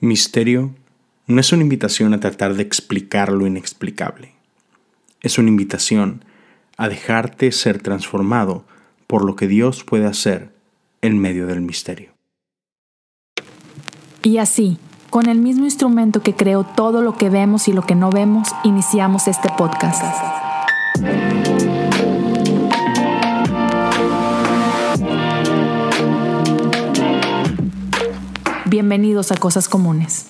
Misterio no es una invitación a tratar de explicar lo inexplicable. Es una invitación a dejarte ser transformado por lo que Dios puede hacer en medio del misterio. Y así, con el mismo instrumento que creó todo lo que vemos y lo que no vemos, iniciamos este podcast. Bienvenidos a Cosas Comunes.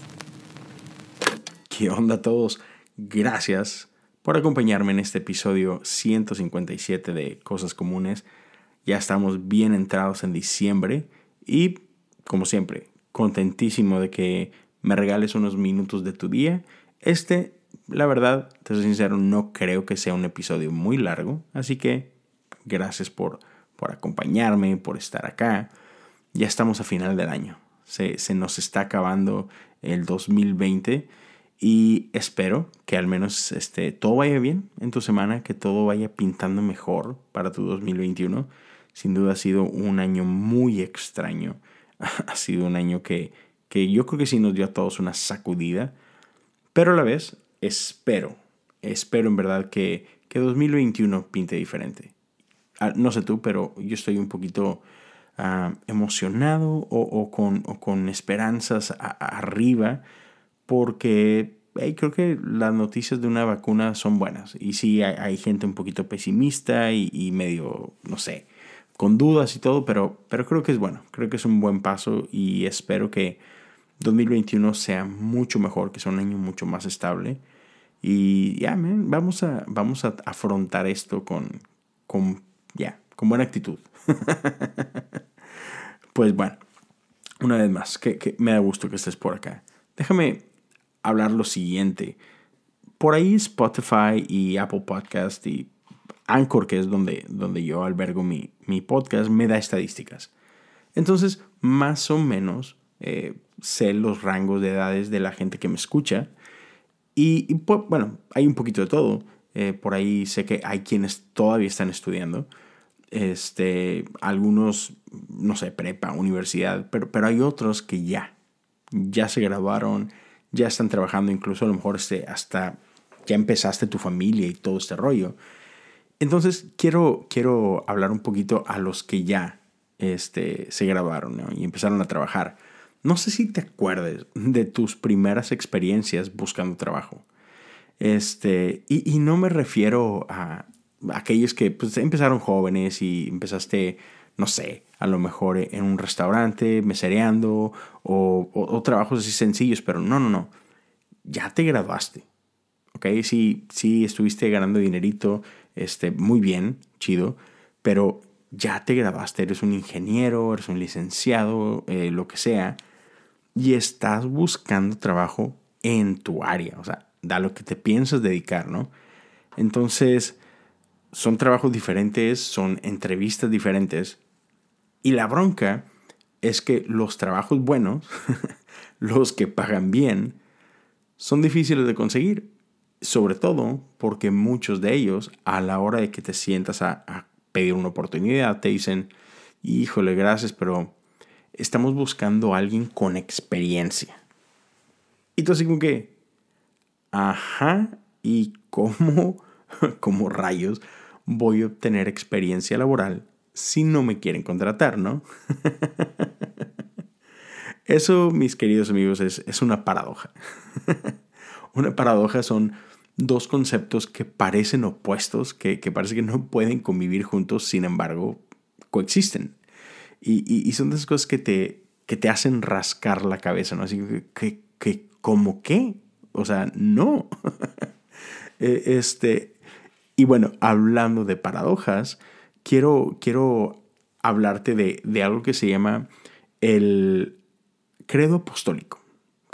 ¿Qué onda todos? Gracias por acompañarme en este episodio 157 de Cosas Comunes. Ya estamos bien entrados en diciembre y, como siempre, contentísimo de que me regales unos minutos de tu día. Este, la verdad, te soy sincero, no creo que sea un episodio muy largo, así que gracias por, por acompañarme, por estar acá. Ya estamos a final del año se, nos está acabando el 2020 y espero que al menos este, todo vaya bien en tu semana, que todo vaya pintando mejor para tu 2021. Sin duda ha sido un año muy extraño. ha sido un año que, que yo creo que sí nos dio a todos una sacudida. Pero a la vez espero, espero en verdad que, que 2021 pinte diferente. Ah, no sé tú, pero yo estoy un poquito Ah, emocionado o, con, con, esperanzas arriba porque creo que las noticias de una vacuna son buenas. Y sí, hay, gente un poquito pesimista y, medio, no sé, con dudas y todo, pero, pero creo que es bueno. Creo que es un buen paso y espero que 2021 sea mucho mejor, que sea un año mucho más estable. Y ya, vamos, a, vamos a afrontar esto con, con, ya, con buena actitud. Pues bueno, una vez más, que, me da gusto que estés por acá. Déjame hablar lo siguiente. Por ahí Spotify y Apple Podcast y Anchor, que es donde, donde yo albergo mi, mi podcast, me da estadísticas. Entonces, más o menos eh, sé los rangos de edades de la gente que me escucha. Y, bueno, hay un poquito de todo. Eh, por ahí sé que hay quienes todavía están estudiando este, algunos, no sé, prepa, universidad, pero, pero hay otros que ya, ya se graduaron, ya están trabajando, incluso a lo mejor este, hasta ya empezaste tu familia y todo este rollo. Entonces, quiero, quiero hablar un poquito a los que ya este, se graduaron y empezaron a trabajar. No sé si te acuerdes de tus primeras experiencias buscando trabajo. Este, y, y no me refiero a, aquellos que pues, empezaron jóvenes y empezaste, no sé, a lo mejor en un restaurante, mesereando o, o, trabajos así sencillos, pero no, no, no, ya te graduaste. ¿Ok? Sí, sí, estuviste ganando dinerito, este, muy bien, chido, pero ya te graduaste, eres un ingeniero, eres un licenciado, eh, lo que sea, y estás buscando trabajo en tu área, o sea, da lo que te piensas dedicar, ¿no? Entonces, son trabajos diferentes, son entrevistas diferentes. Y la bronca es que los trabajos buenos, los que pagan bien, son difíciles de conseguir. Sobre todo porque muchos de ellos, a la hora de que te sientas a, pedir una oportunidad, te dicen, híjole, gracias, pero estamos buscando a alguien con experiencia. Y tú así como que, ajá, ¿y cómo, como rayos, voy a obtener experiencia laboral si no me quieren contratar, ¿no? Eso, mis queridos amigos, es, una paradoja. una paradoja son dos conceptos que parecen opuestos, que, que, parece que no pueden convivir juntos, sin embargo, coexisten. Y, son esas cosas que te, que te hacen rascar la cabeza, ¿no? Así que, que ¿cómo qué? O sea, no. E, este, y bueno, hablando de paradojas, quiero, quiero hablarte de, algo que se llama el credo apostólico.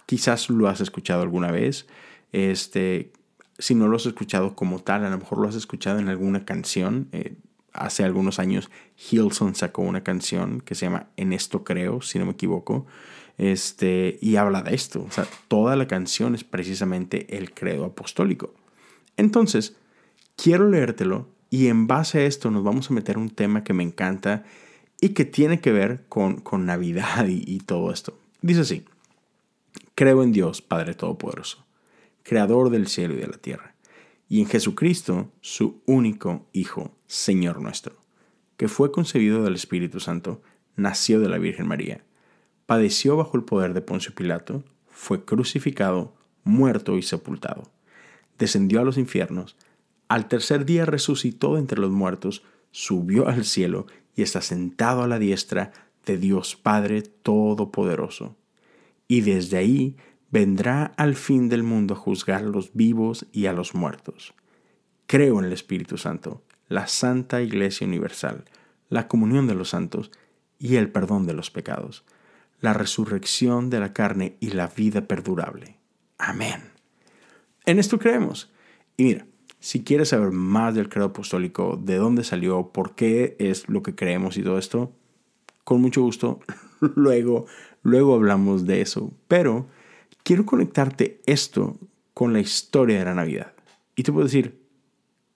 Quizás lo has escuchado alguna vez. Este, si no lo has escuchado como tal, a lo mejor lo has escuchado en alguna canción. Eh, hace algunos años Hilson sacó una canción que se llama En esto creo, si no me equivoco. Este, y habla de esto. O sea, toda la canción es precisamente el credo apostólico. Entonces, quiero leértelo y en base a esto nos vamos a meter un tema que me encanta y que tiene que ver con, con Navidad y, todo esto. Dice así, Creo en Dios, Padre Todopoderoso, Creador del cielo y de la tierra, y en Jesucristo, su único Hijo, Señor nuestro, que fue concebido del Espíritu Santo, nació de la Virgen María, padeció bajo el poder de Poncio Pilato, fue crucificado, muerto y sepultado, descendió a los infiernos, al tercer día resucitó entre los muertos, subió al cielo y está sentado a la diestra de Dios Padre Todopoderoso. Y desde ahí vendrá al fin del mundo a juzgar a los vivos y a los muertos. Creo en el Espíritu Santo, la Santa Iglesia Universal, la comunión de los santos y el perdón de los pecados, la resurrección de la carne y la vida perdurable. Amén. En esto creemos. Y mira, si quieres saber más del credo apostólico, de dónde salió, por qué es lo que creemos y todo esto, con mucho gusto, luego, luego hablamos de eso. Pero quiero conectarte esto con la historia de la Navidad. Y te puedo decir,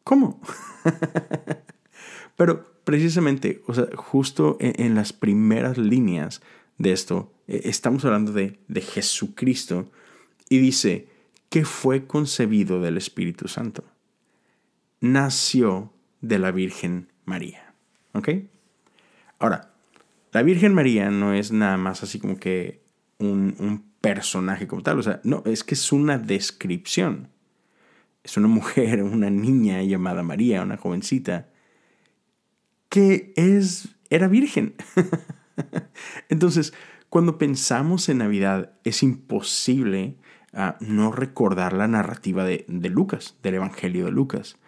¿cómo? Pero precisamente, o sea, justo en, las primeras líneas de esto, e, estamos hablando de, de Jesucristo y dice que fue concebido del Espíritu Santo nació de la Virgen María. ¿Ok? Ahora, la Virgen María no es nada más así como que un, personaje como tal. O sea, no, es que es una descripción. Es una mujer, una niña llamada María, una jovencita, que es, era virgen. Entonces, cuando pensamos en Navidad, es imposible ah, no recordar la narrativa de, de Lucas, del Evangelio de Lucas.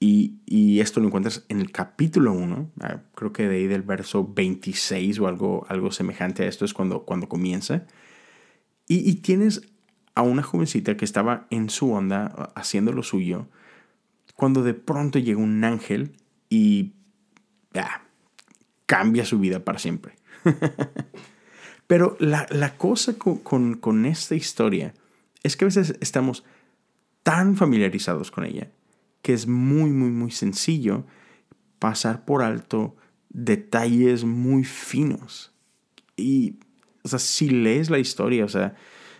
Y, esto lo encuentras en el capítulo 1, ah, creo que de ahí del verso 26 o algo, algo semejante a esto es cuando, cuando comienza. Y, tienes a una jovencita que estaba en su onda haciendo lo suyo, cuando de pronto llega un ángel y ah, cambia su vida para siempre. Pero la, cosa con, con esta historia es que a veces estamos tan familiarizados con ella que es muy, muy, muy sencillo pasar por alto detalles muy finos. Y, o sea, si lees la historia, o sea,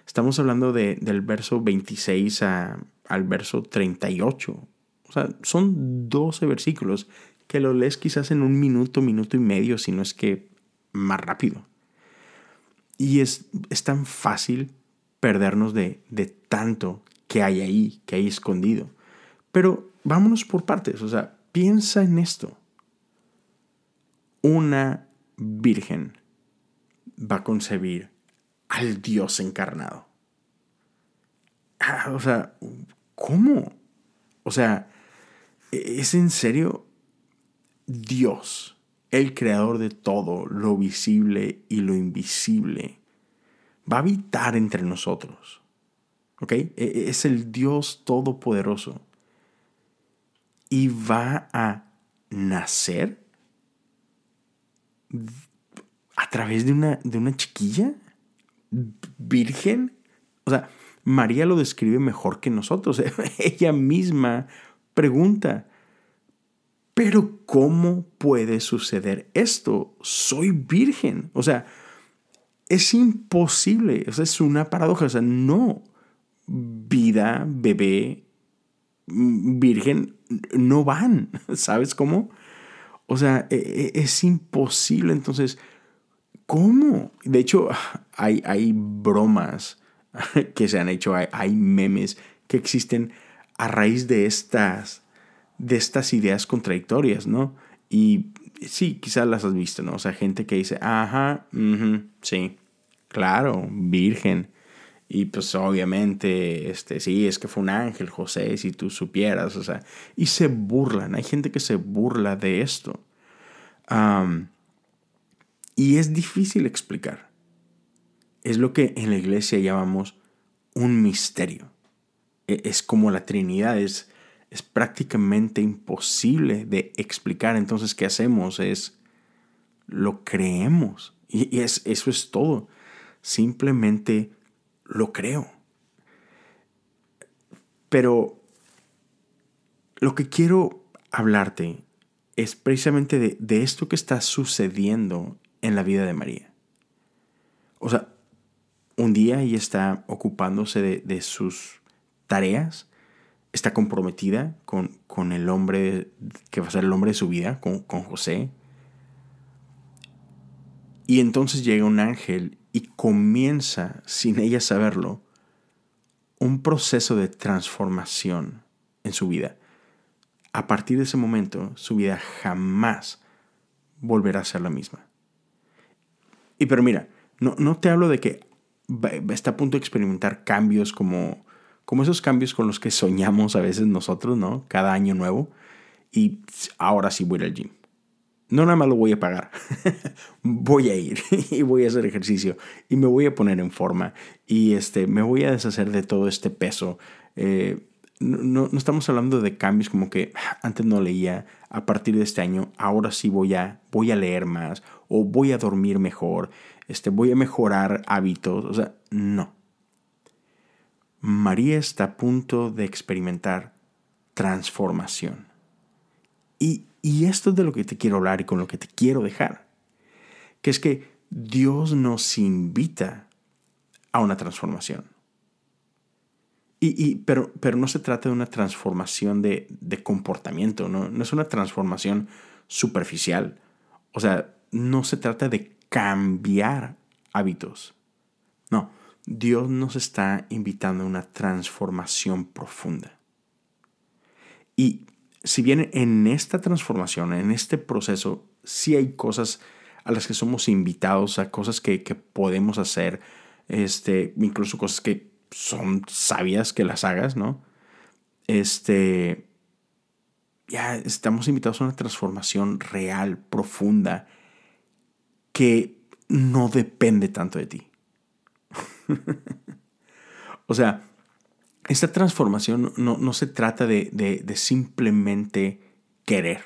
estamos hablando de, del verso 26 al verso 38. O sea, son 12 versículos que lo lees quizás en un minuto, minuto y medio, si no es que más rápido. Y es, es tan fácil perdernos de, de tanto que hay ahí, que hay escondido. Pero vámonos por partes, o sea, piensa en esto. Una virgen va a concebir al Dios encarnado. Ah, o sea, ¿cómo? O sea, ¿es en serio Dios, el creador de todo, lo visible y lo invisible, va a habitar entre nosotros? ¿Ok? E, e, es el Dios todopoderoso y va a nacer a través de una, de una chiquilla virgen. O sea, María lo describe mejor que nosotros. Ella misma pregunta, pero ¿cómo puede suceder esto? Soy virgen. O sea, es imposible. Es una paradoja. O sea, no. Vida, bebé, virgen no van, ¿sabes cómo? O sea, e, e, es imposible. Entonces, ¿cómo? De hecho, hay, hay bromas que se han hecho, hay, memes que existen a raíz de estas, de estas ideas contradictorias, ¿no? Y sí, quizás las has visto, ¿no? O sea, gente que dice, ajá, sí, claro, virgen. Y pues obviamente, este, sí, es que fue un ángel, José, si tú supieras, o sea, y se burlan, hay gente que se burla de esto. y es difícil explicar. Es lo que en la iglesia llamamos un misterio. E, es como la Trinidad, es, es prácticamente imposible de explicar. Entonces, ¿qué hacemos? Es, lo creemos. Y, es, eso es todo. Simplemente lo creo. Pero lo que quiero hablarte es precisamente de, esto que está sucediendo en la vida de María. O sea, un día ella está ocupándose de, sus tareas, está comprometida con, con, el hombre que va a ser el hombre de su vida, con, con José. Y entonces llega un ángel y comienza, sin ella saberlo, un proceso de transformación en su vida. A partir de ese momento, su vida jamás volverá a ser la misma. Y pero mira, no, no te hablo de que está a punto de experimentar cambios como, como esos cambios con los que soñamos a veces nosotros, ¿no? Cada año nuevo. Y ahora sí voy al gym. No nada más lo voy a pagar. voy a ir y voy a hacer ejercicio y me voy a poner en forma y este, me voy a deshacer de todo este peso. Eh, no, no, estamos hablando de cambios como que ah, antes no leía, a partir de este año, ahora sí voy a, voy a leer más o voy a dormir mejor, este, voy a mejorar hábitos. O sea, no. María está a punto de experimentar transformación. Y, y esto es de lo que te quiero hablar y con lo que te quiero dejar. Que es que Dios nos invita a una transformación. Y, pero, pero no se trata de una transformación de, comportamiento, ¿no? no es una transformación superficial. O sea, no se trata de cambiar hábitos. No, Dios nos está invitando a una transformación profunda. Y si bien en esta transformación, en este proceso, sí hay cosas a las que somos invitados, a cosas que, que podemos hacer, este, incluso cosas que son sabias que las hagas, ¿no? Este, ya estamos invitados a una transformación real, profunda, que no depende tanto de ti. o sea, esta transformación no, se trata de, simplemente querer.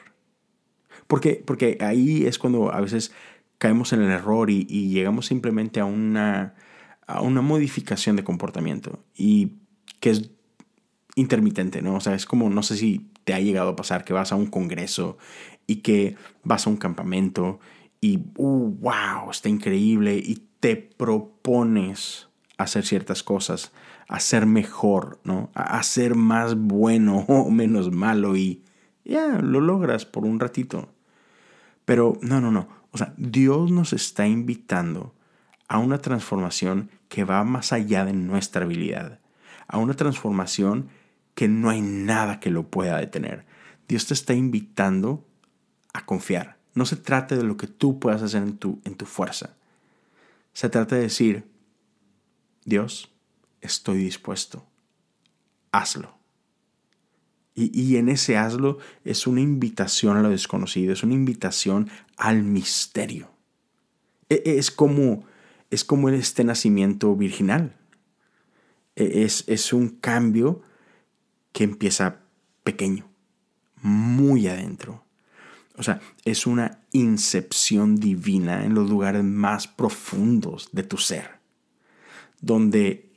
Porque, porque ahí es cuando a veces caemos en el error y llegamos simplemente a una a una modificación de comportamiento y que es intermitente, ¿no? O sea, es como, no sé si te ha llegado a pasar que vas a un congreso y que vas a un campamento y, uh, wow, está increíble y te propones hacer ciertas cosas, hacer mejor, ¿no? A ser más bueno o menos malo y ya, lo logras por un ratito. Pero no, no, no. O sea, Dios nos está invitando a una transformación que va más allá de nuestra habilidad, a una transformación que no hay nada que lo pueda detener. Dios te está invitando a confiar. No se trata de lo que tú puedas hacer en tu, en tu fuerza. Se trata de decir, Dios, estoy dispuesto. Hazlo. Y, y, en ese hazlo es una invitación a lo desconocido, es una invitación al misterio. E, es como es como este nacimiento virginal. E, es, es un cambio que empieza pequeño, muy adentro. O sea, es una incepción divina en los lugares más profundos de tu ser, donde,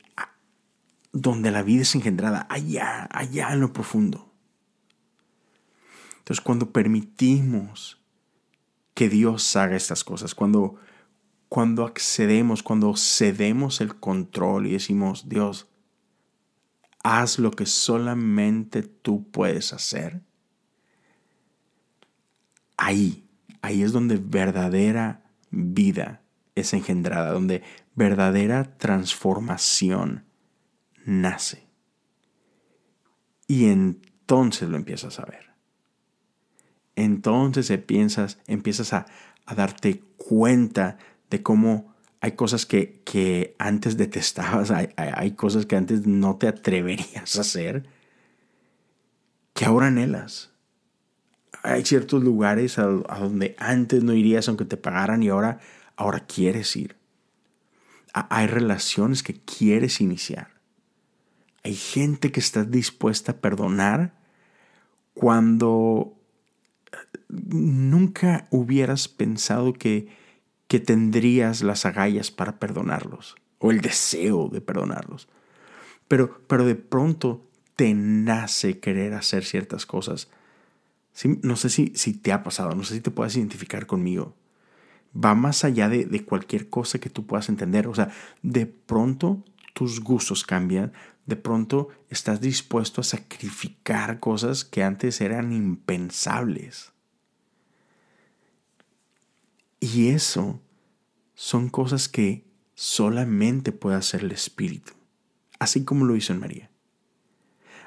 donde la vida es engendrada, allá, allá en lo profundo. Entonces, cuando permitimos que Dios haga estas cosas, cuando cuando accedemos, cuando cedemos el control y decimos, Dios, haz lo que solamente tú puedes hacer, ahí, ahí es donde verdadera vida es engendrada, donde verdadera transformación nace. Y entonces lo empiezas a ver. Entonces empiezas, empiezas a, darte cuenta de cómo hay cosas que, que antes detestabas, hay, hay, cosas que antes no te atreverías a hacer, que ahora anhelas. Hay ciertos lugares a, donde antes no irías aunque te pagaran y ahora, ahora quieres ir. hay relaciones que quieres iniciar. Hay gente que está dispuesta a perdonar cuando nunca hubieras pensado que que tendrías las agallas para perdonarlos o el deseo de perdonarlos. Pero, pero de pronto te nace querer hacer ciertas cosas. no sé si, si te ha pasado, no sé si te puedes identificar conmigo. va más allá de, de cualquier cosa que tú puedas entender. O sea, de pronto tus gustos cambian, de pronto estás dispuesto a sacrificar cosas que antes eran impensables. Y eso son cosas que solamente puede hacer el Espíritu, así como lo hizo en María.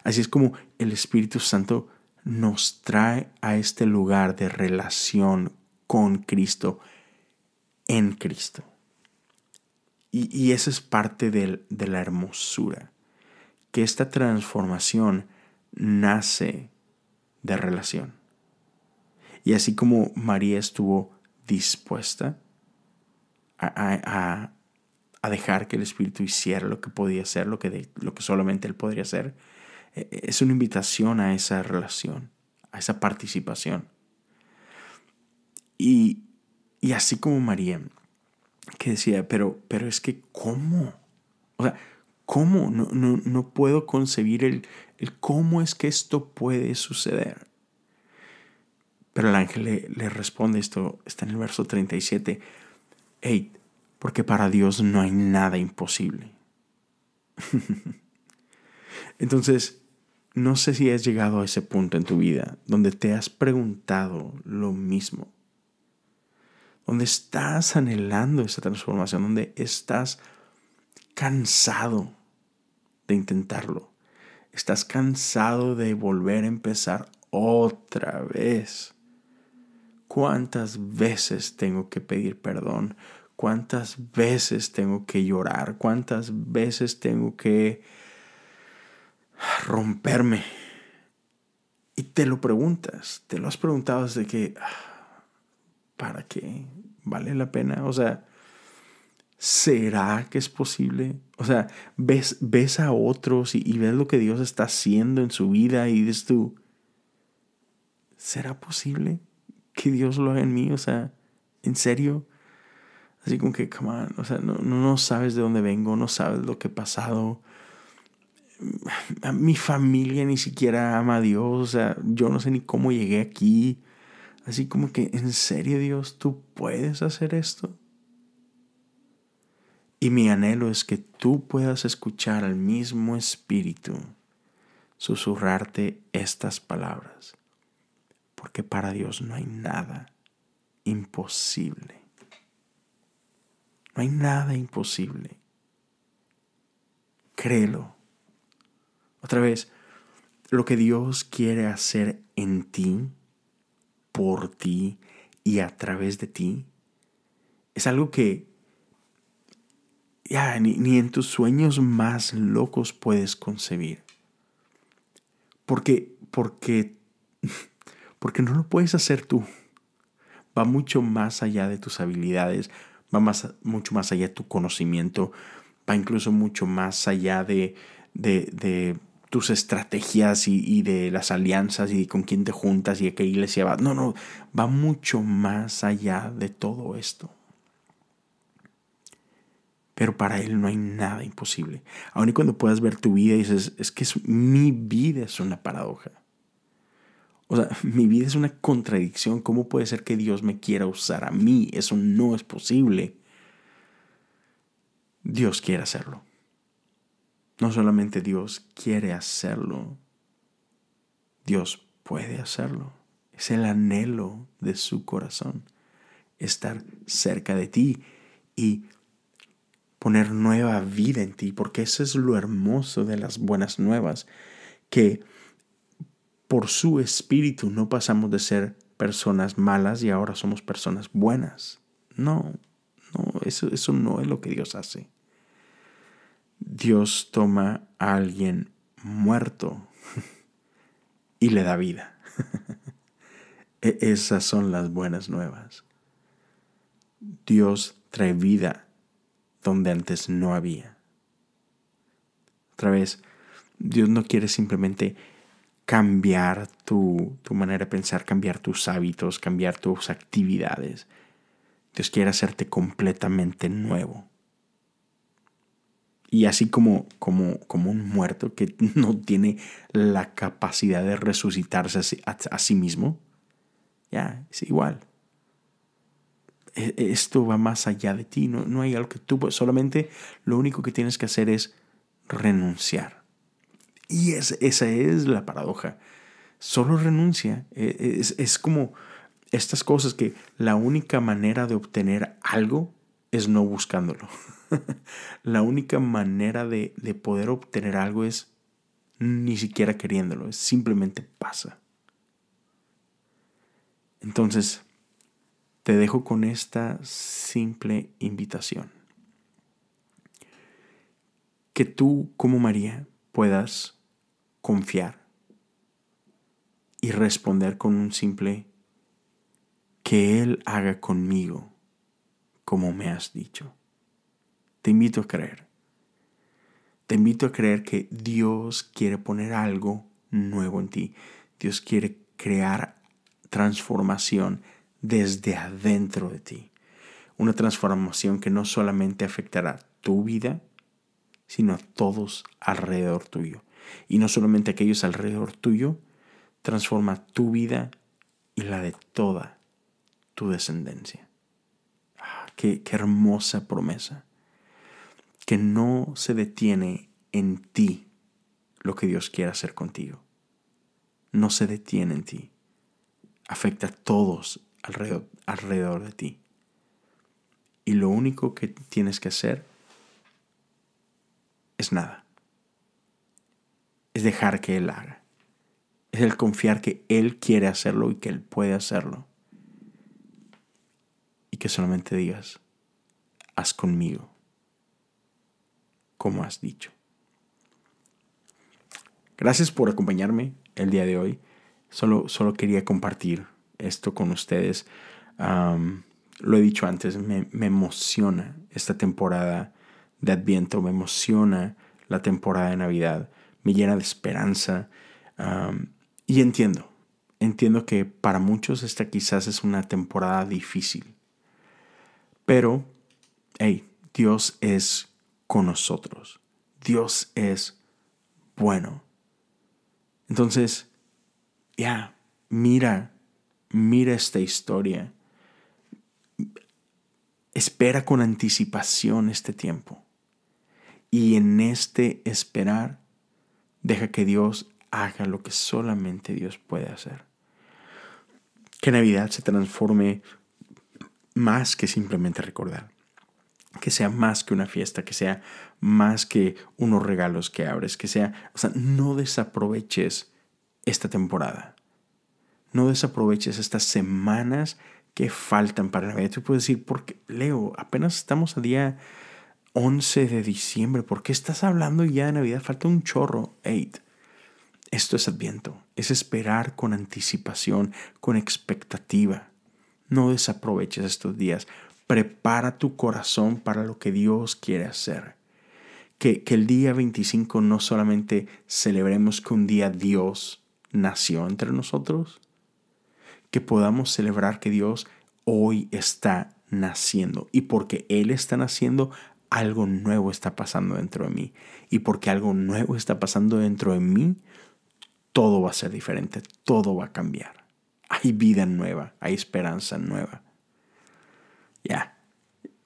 Así es como el Espíritu Santo nos trae a este lugar de relación con Cristo, en Cristo. Y, eso es parte de la hermosura, que esta transformación nace de relación. Y así como María estuvo dispuesta a, a, dejar que el Espíritu hiciera lo que podía hacer, lo que, lo que solamente Él podría hacer, e, e, es una invitación a esa relación, a esa participación. Y, y así como María, que decía, pero, pero es que ¿cómo? O sea, ¿cómo? No, no, no puedo concebir el, el, cómo es que esto puede suceder. Pero el ángel le, responde, esto está en el verso 37, hey, porque para Dios no hay nada imposible. Entonces, no sé si has llegado a ese punto en tu vida donde te has preguntado lo mismo, donde estás anhelando esa transformación, donde estás cansado de intentarlo, estás cansado de volver a empezar otra vez. ¿Cuántas veces tengo que pedir perdón? ¿Cuántas veces tengo que llorar? ¿Cuántas veces tengo que romperme? Y te lo preguntas, te lo has preguntado desde que, ¿para qué? ¿Vale la pena? O sea, ¿será que es posible? O sea, ves, ves a otros y, ves lo que Dios está haciendo en su vida y dices tú, ¿será posible que Dios lo haga en mí? O sea, ¿en serio? Así como que, come on, o sea, no, no, sabes de dónde vengo, no sabes lo que he pasado. Mi familia ni siquiera ama a Dios, o sea, yo no sé ni cómo llegué aquí. Así como que, ¿en serio Dios, tú puedes hacer esto? Y mi anhelo es que tú puedas escuchar al mismo Espíritu susurrarte estas palabras, porque para Dios no hay nada imposible. No hay nada imposible. Créelo. Otra vez, lo que Dios quiere hacer en ti, por ti y a través de ti, es algo que ya ni, ni en tus sueños más locos puedes concebir. Porque, porque, porque no lo puedes hacer tú. Va mucho más allá de tus habilidades, va más, mucho más allá de tu conocimiento, va incluso mucho más allá de, de, tus estrategias y, de las alianzas y con quién te juntas y a qué iglesia vas. No, no, va mucho más allá de todo esto. Pero para Él no hay nada imposible. Aun y cuando puedas ver tu vida y dices, es que mi vida es una paradoja. O sea, mi vida es una contradicción. ¿Cómo puede ser que Dios me quiera usar a mí? Eso no es posible. Dios quiere hacerlo. No solamente Dios quiere hacerlo, Dios puede hacerlo. Es el anhelo de su corazón, estar cerca de ti y poner nueva vida en ti, porque eso es lo hermoso de las buenas nuevas, que por su espíritu no pasamos de ser personas malas y ahora somos personas buenas. No, no, eso, eso no es lo que Dios hace. Dios toma a alguien muerto y le da vida. E, esas son las buenas nuevas. Dios trae vida donde antes no había. Otra vez, Dios no quiere simplemente cambiar tu, manera de pensar, cambiar tus hábitos, cambiar tus actividades. Dios quiere hacerte completamente nuevo. Y así como, como, como un muerto que no tiene la capacidad de resucitarse a, sí mismo, ya, es igual. E, esto va más allá de ti, no, no hay algo que tú, solamente lo único que tienes que hacer es renunciar. Y es, esa es la paradoja. Solo renuncia. E, es, es como estas cosas que la única manera de obtener algo es no buscándolo. la única manera de, de, poder obtener algo es ni siquiera queriéndolo, simplemente pasa. Entonces, te dejo con esta simple invitación. Que tú, como María, puedas confiar y responder con un simple que Él haga conmigo como me has dicho. Te invito a creer. Te invito a creer que Dios quiere poner algo nuevo en ti. Dios quiere crear transformación desde adentro de ti. Una transformación que no solamente afectará tu vida, sino a todos alrededor tuyo. Y no solamente aquellos alrededor tuyo, transforma tu vida y la de toda tu descendencia. Ah, qué, hermosa promesa. Que no se detiene en ti lo que Dios quiere hacer contigo. No se detiene en ti. Afecta a todos alrededor, alrededor de ti. Y lo único que tienes que hacer es nada. Es dejar que Él haga. Es el confiar que Él quiere hacerlo y que Él puede hacerlo. Y que solamente digas, haz conmigo como has dicho. Gracias por acompañarme el día de hoy. Solo, solo quería compartir esto con ustedes. lo he dicho antes, me, emociona esta temporada de Adviento, me emociona la temporada de Navidad, me llena de esperanza y entiendo, entiendo que para muchos esta quizás es una temporada difícil, pero, hey, Dios es con nosotros, Dios es bueno. Entonces, ya, mira mira esta historia. Espera con anticipación este tiempo. Y en este esperar, deja que Dios haga lo que solamente Dios puede hacer. Que Navidad se transforme más que simplemente recordar. Que sea más que una fiesta, que sea más que unos regalos que abres, que sea, o sea, no desaproveches esta temporada no desaproveches estas semanas que faltan para Navidad. Tú puedes decir, porque Leo, apenas estamos a día 11 de diciembre, ¿por qué estás hablando ya de Navidad? Falta un chorro. Esto es Adviento, es esperar con anticipación, con expectativa. No desaproveches estos días. Prepara tu corazón para lo que Dios quiere hacer. Que, que el día 25 no solamente celebremos que un día Dios nació entre nosotros, que podamos celebrar que Dios hoy está naciendo. Y porque Él está naciendo, algo nuevo está pasando dentro de mí. Y porque algo nuevo está pasando dentro de mí, todo va a ser diferente, todo va a cambiar. Hay vida nueva, hay esperanza nueva. Ya,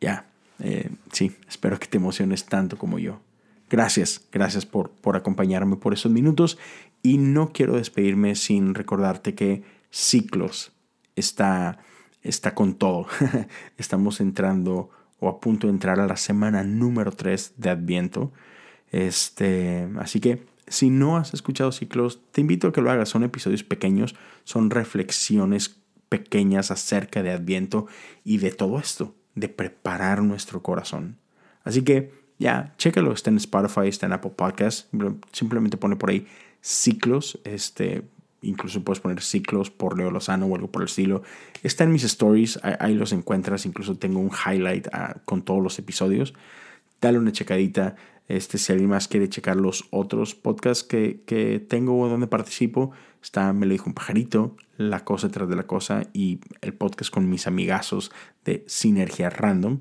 ya. Eh, sí, espero que te emociones tanto como yo. Gracias, gracias por, por acompañarme por esos minutos. Y no quiero despedirme sin recordarte que ciclos está, está con todo. Estamos entrando o a punto de entrar a la semana número 3 de Adviento. Este, así que si no has escuchado ciclos, te invito a que lo hagas. Son episodios pequeños, son reflexiones pequeñas acerca de Adviento y de todo esto, de preparar nuestro corazón. Así que ya, chécalo, está en Spotify, está en Apple Podcasts, simplemente pone por ahí ciclos, este, incluso puedes poner ciclos por Leo Lozano o algo por el estilo. Está en mis stories, ahí, los encuentras, incluso tengo un highlight ah, con todos los episodios. Dale una checadita. Este, si alguien más quiere checar los otros podcasts que, que tengo o donde participo, está Me lo dijo un pajarito, La cosa tras de la cosa y el podcast con mis amigazos de Sinergia Random.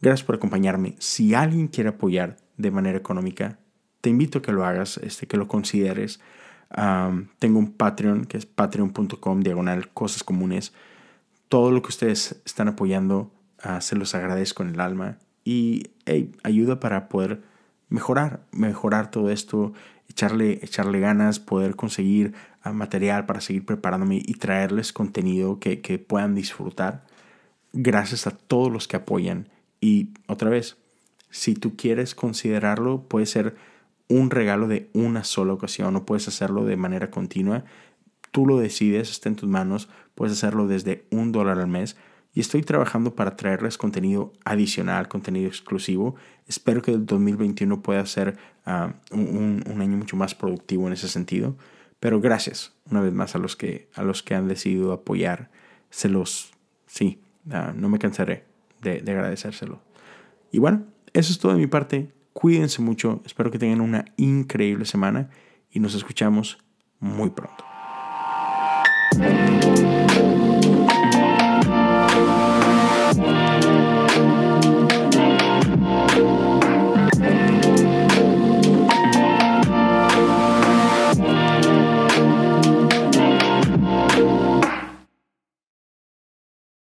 Gracias por acompañarme. Si alguien quiere apoyar de manera económica, te invito a que lo hagas, este, que lo consideres tengo un Patreon que es patreon.com diagonal cosas comunes. Todo lo que ustedes están apoyando Ah, se los agradezco en el alma. Y ayuda para poder mejorar, mejorar todo esto, echarle, echarle ganas, poder conseguir ah, material para seguir preparándome y traerles contenido que, que puedan disfrutar. Gracias a todos los que apoyan. Y otra vez, si tú quieres considerarlo, puede ser un regalo de una sola ocasión o puedes hacerlo de manera continua. Tú lo decides, está en tus manos. Puedes hacerlo desde un dólar al mes. Y estoy trabajando para traerles contenido adicional, contenido exclusivo. Espero que el 2021 pueda ser ah, un, año mucho más productivo en ese sentido. Pero gracias una vez más a los que, a los que han decidido apoyar. Se los, sí, ah, no me cansaré de, de agradecérselo. Y bueno, eso es todo de mi parte. Cuídense mucho. Espero que tengan una increíble semana y nos escuchamos muy pronto.